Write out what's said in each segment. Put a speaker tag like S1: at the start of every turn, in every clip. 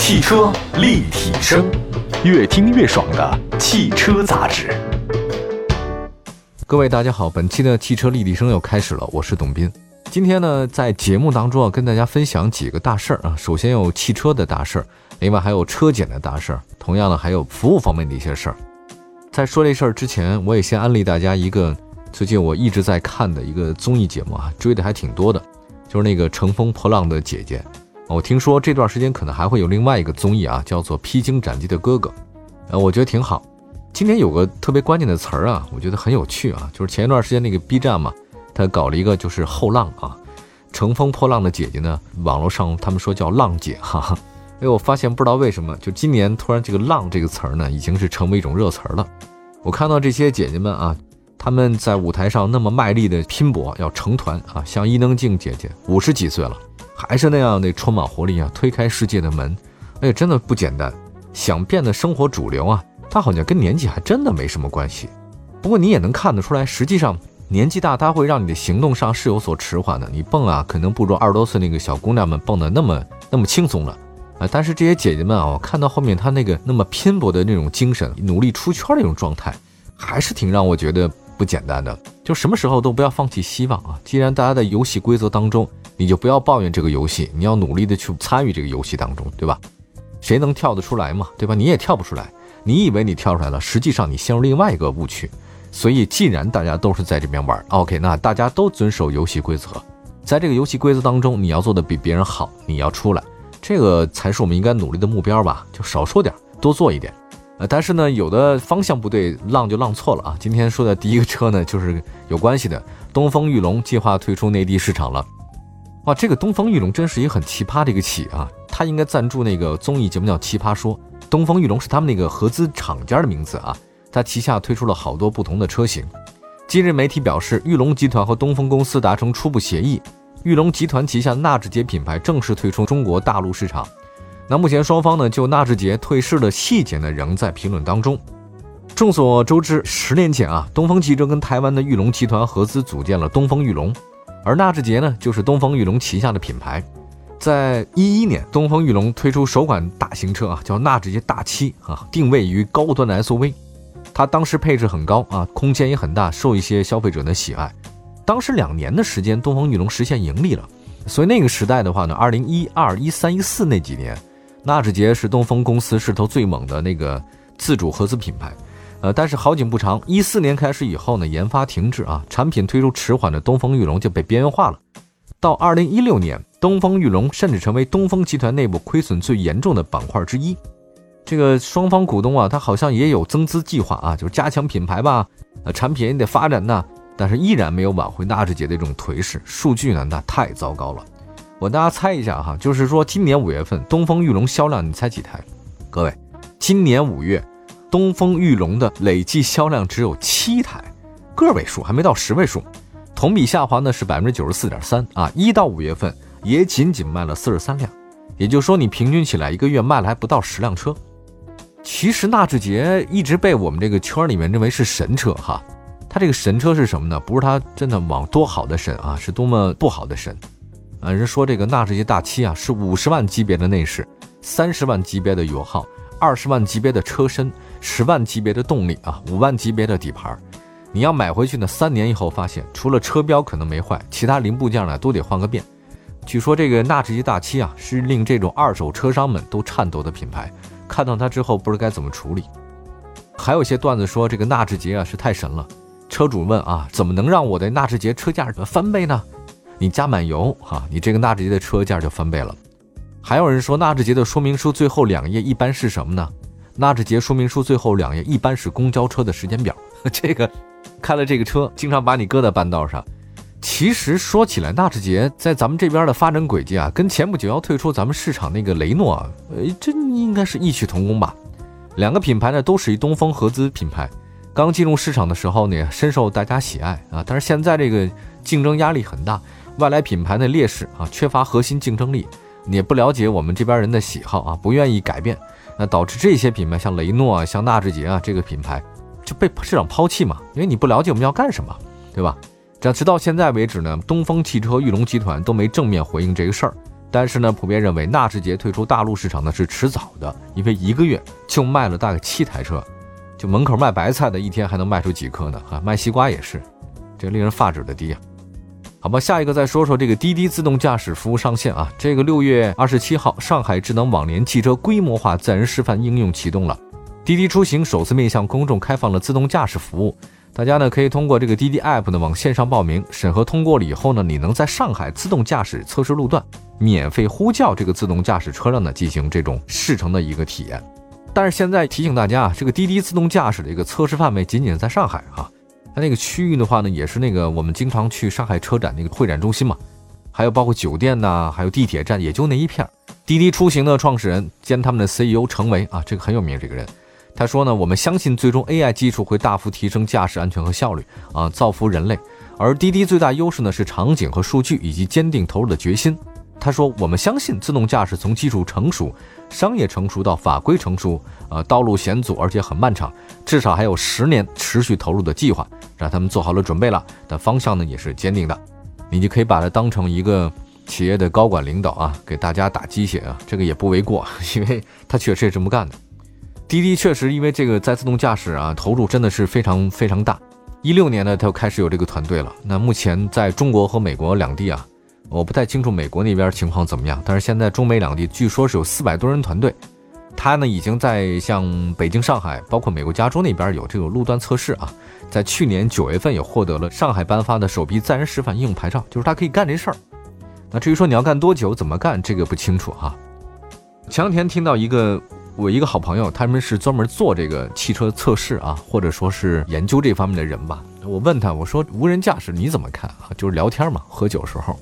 S1: 汽车立体声，越听越爽的汽车杂志。
S2: 各位大家好，本期的汽车立体声又开始了，我是董斌。今天呢，在节目当中啊，跟大家分享几个大事儿啊。首先有汽车的大事儿，另外还有车检的大事儿，同样呢还有服务方面的一些事儿。在说这事儿之前，我也先安利大家一个最近我一直在看的一个综艺节目啊，追的还挺多的，就是那个《乘风破浪的姐姐》。我听说这段时间可能还会有另外一个综艺啊，叫做《披荆斩棘的哥哥》，呃，我觉得挺好。今天有个特别关键的词儿啊，我觉得很有趣啊，就是前一段时间那个 B 站嘛，他搞了一个就是后浪啊，乘风破浪的姐姐呢，网络上他们说叫浪姐，哈哈。哎，我发现不知道为什么，就今年突然这个“浪”这个词儿呢，已经是成为一种热词儿了。我看到这些姐姐们啊，她们在舞台上那么卖力的拼搏，要成团啊，像伊能静姐姐五十几岁了。还是那样的充满活力啊，推开世界的门，哎，真的不简单。想变得生活主流啊，他好像跟年纪还真的没什么关系。不过你也能看得出来，实际上年纪大，它会让你的行动上是有所迟缓的。你蹦啊，可能不如二十多岁那个小姑娘们蹦的那么那么轻松了啊。但是这些姐姐们啊，我看到后面她那个那么拼搏的那种精神，努力出圈的那种状态，还是挺让我觉得不简单的。就什么时候都不要放弃希望啊！既然大家在游戏规则当中。你就不要抱怨这个游戏，你要努力的去参与这个游戏当中，对吧？谁能跳得出来嘛？对吧？你也跳不出来。你以为你跳出来了，实际上你陷入另外一个误区。所以，既然大家都是在这边玩，OK，那大家都遵守游戏规则，在这个游戏规则当中，你要做的比别人好，你要出来，这个才是我们应该努力的目标吧？就少说点，多做一点。呃，但是呢，有的方向不对，浪就浪错了啊。今天说的第一个车呢，就是有关系的，东风裕隆计划退出内地市场了。哇，这个东风裕隆真是一个很奇葩的一个企啊！他应该赞助那个综艺节目叫《奇葩说》。东风裕隆是他们那个合资厂家的名字啊，他旗下推出了好多不同的车型。今日媒体表示，裕隆集团和东风公司达成初步协议，裕隆集团旗下纳智捷品牌正式退出中国大陆市场。那目前双方呢就纳智捷退市的细节呢仍在评论当中。众所周知，十年前啊，东风汽车跟台湾的裕隆集团合资组建了东风裕隆。而纳智捷呢，就是东风裕隆旗下的品牌。在一一年，东风裕隆推出首款大型车啊，叫纳智捷大七啊，定位于高端的 SUV。它当时配置很高啊，空间也很大，受一些消费者的喜爱。当时两年的时间，东风裕隆实现盈利了。所以那个时代的话呢，二零一二、一三、一四那几年，纳智捷是东风公司势头最猛的那个自主合资品牌。呃，但是好景不长，一四年开始以后呢，研发停滞啊，产品推出迟缓的东风裕隆就被边缘化了。到二零一六年，东风裕隆甚至成为东风集团内部亏损最严重的板块之一。这个双方股东啊，他好像也有增资计划啊，就是加强品牌吧，呃，产品也得发展呐，但是依然没有挽回纳智捷的这种颓势。数据呢，那太糟糕了。我大家猜一下哈，就是说今年五月份东风裕隆销量，你猜几台？各位，今年五月。东风裕隆的累计销量只有七台，个位数还没到十位数，同比下滑呢是百分之九十四点三啊！一到五月份也仅仅卖了四十三辆，也就是说你平均起来一个月卖了还不到十辆车。其实纳智捷一直被我们这个圈里面认为是神车哈，它这个神车是什么呢？不是它真的往多好的神啊，是多么不好的神啊！人说这个纳智捷大七啊是五十万级别的内饰，三十万级别的油耗。二十万级别的车身，十万级别的动力啊，五万级别的底盘，你要买回去呢，三年以后发现，除了车标可能没坏，其他零部件呢都得换个遍。据说这个纳智捷大七啊，是令这种二手车商们都颤抖的品牌，看到它之后不知该怎么处理。还有些段子说这个纳智捷啊是太神了，车主问啊，怎么能让我的纳智捷车价翻倍呢？你加满油哈，你这个纳智捷的车价就翻倍了。还有人说，纳智捷的说明书最后两页一般是什么呢？纳智捷说明书最后两页一般是公交车的时间表。这个开了这个车，经常把你搁在半道上。其实说起来，纳智捷在咱们这边的发展轨迹啊，跟前不久要退出咱们市场那个雷诺啊，呃，这应该是异曲同工吧。两个品牌呢，都属于东风合资品牌，刚进入市场的时候呢，深受大家喜爱啊。但是现在这个竞争压力很大，外来品牌的劣势啊，缺乏核心竞争力。也不了解我们这边人的喜好啊，不愿意改变，那导致这些品牌像雷诺啊、像纳智捷啊这个品牌就被市场抛弃嘛？因为你不了解我们要干什么，对吧？这直到现在为止呢，东风汽车、裕隆集团都没正面回应这个事儿，但是呢，普遍认为纳智捷退出大陆市场呢是迟早的，因为一个月就卖了大概七台车，就门口卖白菜的一天还能卖出几颗呢？啊，卖西瓜也是，这令人发指的低啊！好吧，下一个再说说这个滴滴自动驾驶服务上线啊，这个六月二十七号，上海智能网联汽车规模化自然示范应用启动了，滴滴出行首次面向公众开放了自动驾驶服务。大家呢可以通过这个滴滴 app 呢往线上报名，审核通过了以后呢，你能在上海自动驾驶测试路段免费呼叫这个自动驾驶车辆呢进行这种试乘的一个体验。但是现在提醒大家啊，这个滴滴自动驾驶的一个测试范围仅仅在上海啊，那个区域的话呢，也是那个我们经常去上海车展那个会展中心嘛，还有包括酒店呐，还有地铁站，也就那一片。滴滴出行的创始人兼他们的 CEO 程维啊，这个很有名这个人。他说呢，我们相信最终 AI 技术会大幅提升驾驶安全和效率啊，造福人类。而滴滴最大优势呢是场景和数据以及坚定投入的决心。他说，我们相信自动驾驶从技术成熟、商业成熟到法规成熟，啊，道路险阻而且很漫长，至少还有十年持续投入的计划，让他们做好了准备了。但方向呢也是坚定的，你就可以把它当成一个企业的高管领导啊，给大家打鸡血啊，这个也不为过，因为他确实也这么干的。滴滴确实因为这个在自动驾驶啊投入真的是非常非常大。一六年呢，他就开始有这个团队了。那目前在中国和美国两地啊，我不太清楚美国那边情况怎么样，但是现在中美两地据说是有四百多人团队。他呢已经在像北京、上海，包括美国加州那边有这个路段测试啊。在去年九月份也获得了上海颁发的首批自然示范应用牌照，就是他可以干这事儿。那至于说你要干多久、怎么干，这个不清楚哈。前两天听到一个。我一个好朋友，他们是专门做这个汽车测试啊，或者说是研究这方面的人吧。我问他，我说无人驾驶你怎么看啊？就是聊天嘛，喝酒时候。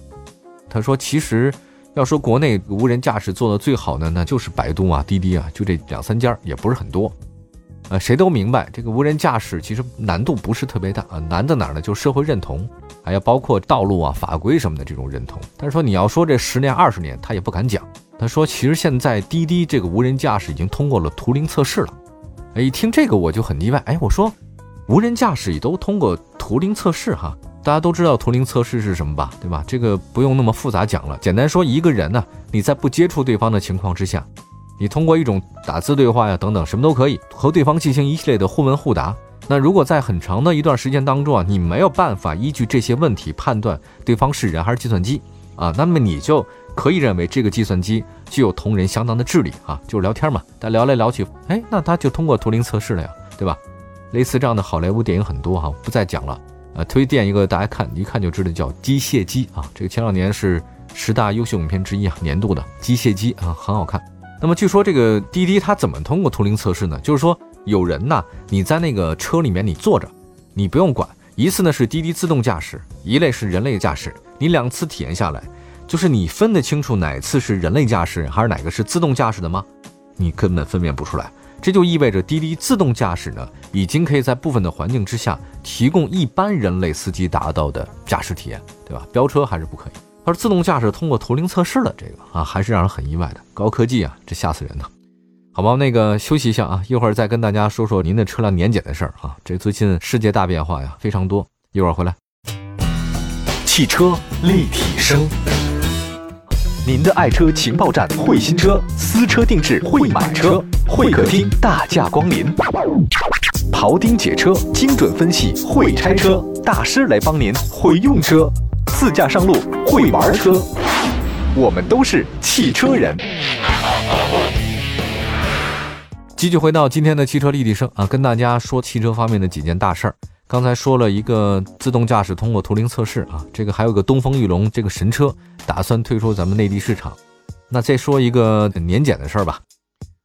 S2: 他说，其实要说国内无人驾驶做的最好的，那就是百度啊、滴滴啊，就这两三家，也不是很多。呃，谁都明白，这个无人驾驶其实难度不是特别大啊，难在哪儿呢？就社会认同，还要包括道路啊、法规什么的这种认同。但是说你要说这十年、二十年，他也不敢讲。他说：“其实现在滴滴这个无人驾驶已经通过了图灵测试了。”哎，一听这个我就很意外。哎，我说，无人驾驶也都通过图灵测试哈？大家都知道图灵测试是什么吧？对吧？这个不用那么复杂讲了。简单说，一个人呢，你在不接触对方的情况之下，你通过一种打字对话呀等等什么都可以和对方进行一系列的互问互答。那如果在很长的一段时间当中啊，你没有办法依据这些问题判断对方是人还是计算机啊，那么你就。可以认为这个计算机具有同人相当的智力啊，就是聊天嘛，但聊来聊去，哎，那他就通过图灵测试了呀，对吧？类似这样的好莱坞电影很多哈，不再讲了。呃，推荐一个大家看，一看就知道叫《机械姬》啊，这个前两年是十大优秀影片之一啊，年度的《机械姬》啊，很好看。那么据说这个滴滴它怎么通过图灵测试呢？就是说有人呐，你在那个车里面你坐着，你不用管，一次呢是滴滴自动驾驶，一类是人类驾驶，你两次体验下来。就是你分得清楚哪次是人类驾驶还是哪个是自动驾驶的吗？你根本分辨不出来。这就意味着滴滴自动驾驶呢，已经可以在部分的环境之下提供一般人类司机达到的驾驶体验，对吧？飙车还是不可以。而自动驾驶通过图灵测试了，这个啊，还是让人很意外的。高科技啊，这吓死人呢。好吧，那个休息一下啊，一会儿再跟大家说说您的车辆年检的事儿啊。这最近世界大变化呀，非常多。一会儿回来。
S1: 汽车立体声。您的爱车情报站，会新车，私车定制，会买车，会客厅大驾光临，庖丁解车，精准分析，会拆车大师来帮您会用车，自驾上路会玩车，我们都是汽车人。
S2: 继续回到今天的汽车立体声啊，跟大家说汽车方面的几件大事儿。刚才说了一个自动驾驶通过图灵测试啊，这个还有个东风裕隆这个神车打算退出咱们内地市场。那再说一个年检的事儿吧。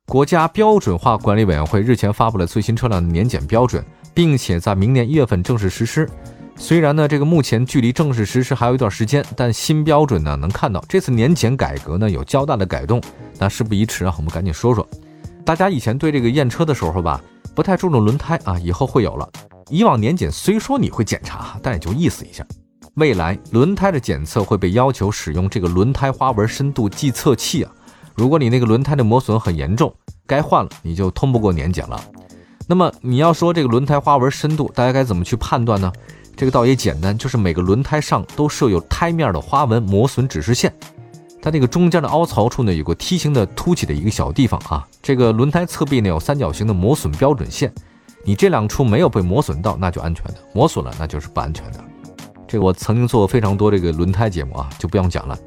S2: 国家标准化管理委员会日前发布了最新车辆的年检标准，并且在明年一月份正式实施。虽然呢，这个目前距离正式实施还有一段时间，但新标准呢能看到这次年检改革呢有较大的改动。那事不宜迟啊，我们赶紧说说。大家以前对这个验车的时候吧，不太注重轮胎啊，以后会有了。以往年检虽说你会检查，但也就意思一下。未来轮胎的检测会被要求使用这个轮胎花纹深度计测器啊。如果你那个轮胎的磨损很严重，该换了，你就通不过年检了。那么你要说这个轮胎花纹深度，大家该怎么去判断呢？这个倒也简单，就是每个轮胎上都设有胎面的花纹磨损指示线，它那个中间的凹槽处呢有个梯形的凸起的一个小地方啊，这个轮胎侧壁呢有三角形的磨损标准线，你这两处没有被磨损到，那就安全的；磨损了，那就是不安全的。这我曾经做过非常多这个轮胎节目啊，就不用讲了。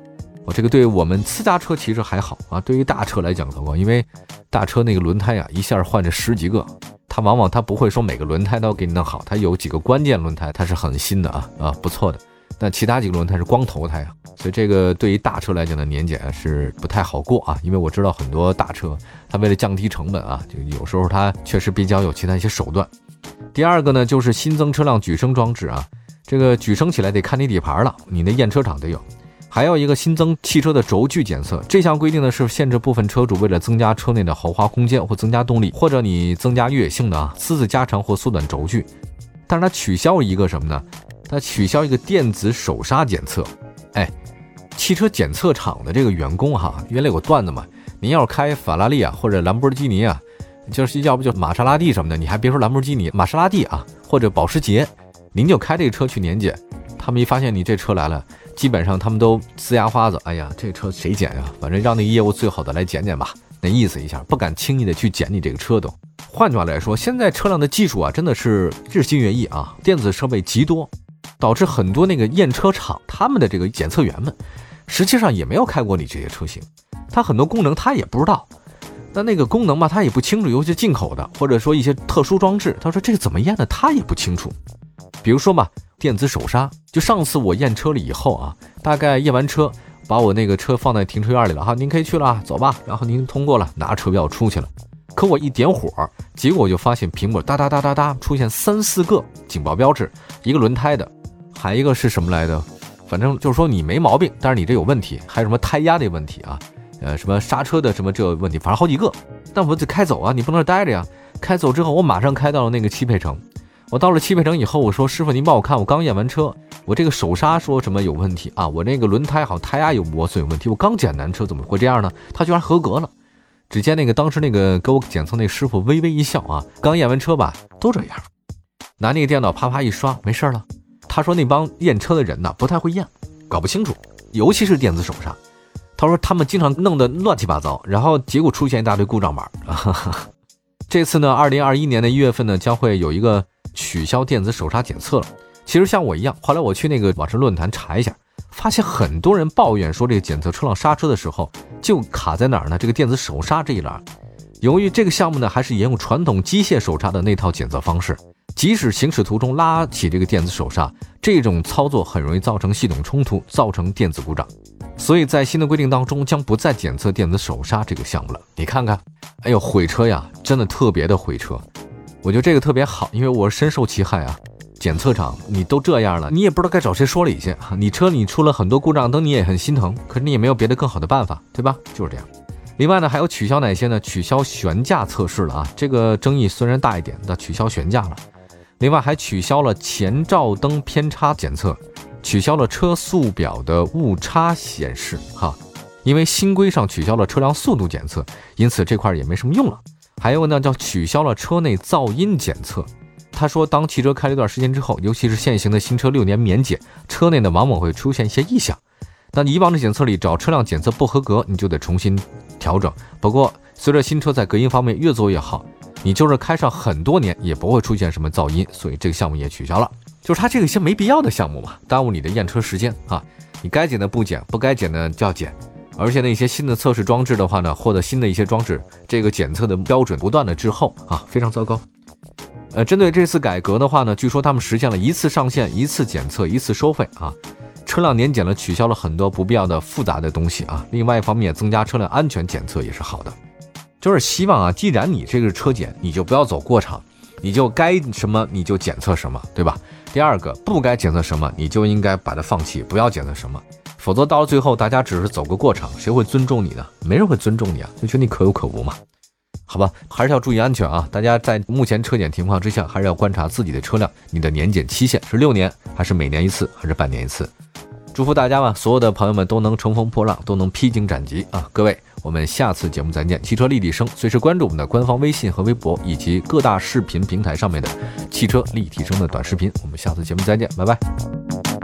S2: 我这个对我们私家车其实还好啊，对于大车来讲的话，因为大车那个轮胎呀，一下换着十几个，它往往它不会说每个轮胎都给你弄好，它有几个关键轮胎它是很新的啊啊不错的，但其他几个轮胎是光头胎啊，所以这个对于大车来讲的年检是不太好过啊，因为我知道很多大车它为了降低成本啊，就有时候它确实比较有其他一些手段。第二个呢，就是新增车辆举升装置啊，这个举升起来得看你底盘了，你那验车厂得有。还有一个新增汽车的轴距检测，这项规定呢是限制部分车主为了增加车内的豪华空间或增加动力，或者你增加越野性的啊，私自加长或缩短轴距。但是它取消一个什么呢？它取消一个电子手刹检测。哎，汽车检测厂的这个员工哈，原来有个段子嘛，您要是开法拉利啊或者兰博基尼啊，就是要不就玛莎拉蒂什么的，你还别说兰博基尼，玛莎拉蒂啊或者保时捷，您就开这个车去年检，他们一发现你这车来了。基本上他们都呲牙花子，哎呀，这车谁捡呀？反正让那个业务最好的来捡捡吧，那意思一下，不敢轻易的去捡你这个车都。换句话来说，现在车辆的技术啊，真的是日新月异啊，电子设备极多，导致很多那个验车厂他们的这个检测员们，实际上也没有开过你这些车型，他很多功能他也不知道，那那个功能吧，他也不清楚，尤其进口的，或者说一些特殊装置，他说这个怎么验的，他也不清楚。比如说嘛。电子手刹，就上次我验车了以后啊，大概验完车，把我那个车放在停车院里了哈，您可以去了，走吧。然后您通过了，拿车票出去了。可我一点火，结果就发现屏幕哒哒哒哒哒出现三四个警报标志，一个轮胎的，还一个是什么来的？反正就是说你没毛病，但是你这有问题，还有什么胎压的问题啊？呃，什么刹车的什么这问题，反正好几个。但我得开走啊，你不能待着呀。开走之后，我马上开到了那个汽配城。我到了汽配城以后，我说师傅，您帮我看，我刚验完车，我这个手刹说什么有问题啊？我那个轮胎好像胎压有磨损有问题，我刚检完车怎么会这样呢？他居然合格了。只见那个当时那个给我检测那师傅微微一笑啊，刚验完车吧，都这样。拿那个电脑啪啪一刷，没事了。他说那帮验车的人呢不太会验，搞不清楚，尤其是电子手刹。他说他们经常弄得乱七八糟，然后结果出现一大堆故障码。这次呢，二零二一年的一月份呢，将会有一个。取消电子手刹检测了。其实像我一样，后来我去那个网上论坛查一下，发现很多人抱怨说，这个检测车辆刹车的时候就卡在哪儿呢？这个电子手刹这一栏。由于这个项目呢，还是沿用传统机械手刹的那套检测方式，即使行驶途中拉起这个电子手刹，这种操作很容易造成系统冲突，造成电子故障。所以在新的规定当中，将不再检测电子手刹这个项目了。你看看，哎呦，毁车呀，真的特别的毁车。我觉得这个特别好，因为我深受其害啊。检测厂你都这样了，你也不知道该找谁说理去。你车你出了很多故障灯，你也很心疼，可是你也没有别的更好的办法，对吧？就是这样。另外呢，还有取消哪些呢？取消悬架测试了啊，这个争议虽然大一点，但取消悬架了。另外还取消了前照灯偏差检测，取消了车速表的误差显示哈，因为新规上取消了车辆速度检测，因此这块也没什么用了。还有呢，叫取消了车内噪音检测。他说，当汽车开了一段时间之后，尤其是现行的新车六年免检，车内呢往往会出现一些异响。那以往的检测里找车辆检测不合格，你就得重新调整。不过，随着新车在隔音方面越做越好，你就是开上很多年也不会出现什么噪音，所以这个项目也取消了。就是它这个些没必要的项目嘛，耽误你的验车时间啊。你该检的不检，不该检的就要检。而且那些新的测试装置的话呢，或者新的一些装置，这个检测的标准不断的滞后啊，非常糟糕。呃，针对这次改革的话呢，据说他们实现了一次上线、一次检测、一次收费啊。车辆年检了，取消了很多不必要的复杂的东西啊。另外一方面，增加车辆安全检测也是好的。就是希望啊，既然你这个车检，你就不要走过场，你就该什么你就检测什么，对吧？第二个，不该检测什么，你就应该把它放弃，不要检测什么。否则到了最后，大家只是走个过场，谁会尊重你呢？没人会尊重你啊，就觉得你可有可无嘛。好吧，还是要注意安全啊！大家在目前车检情况之下，还是要观察自己的车辆，你的年检期限是六年，还是每年一次，还是半年一次？祝福大家吧，所有的朋友们都能乘风破浪，都能披荆斩棘啊！各位，我们下次节目再见。汽车立体声，随时关注我们的官方微信和微博，以及各大视频平台上面的汽车立体声的短视频。我们下次节目再见，拜拜。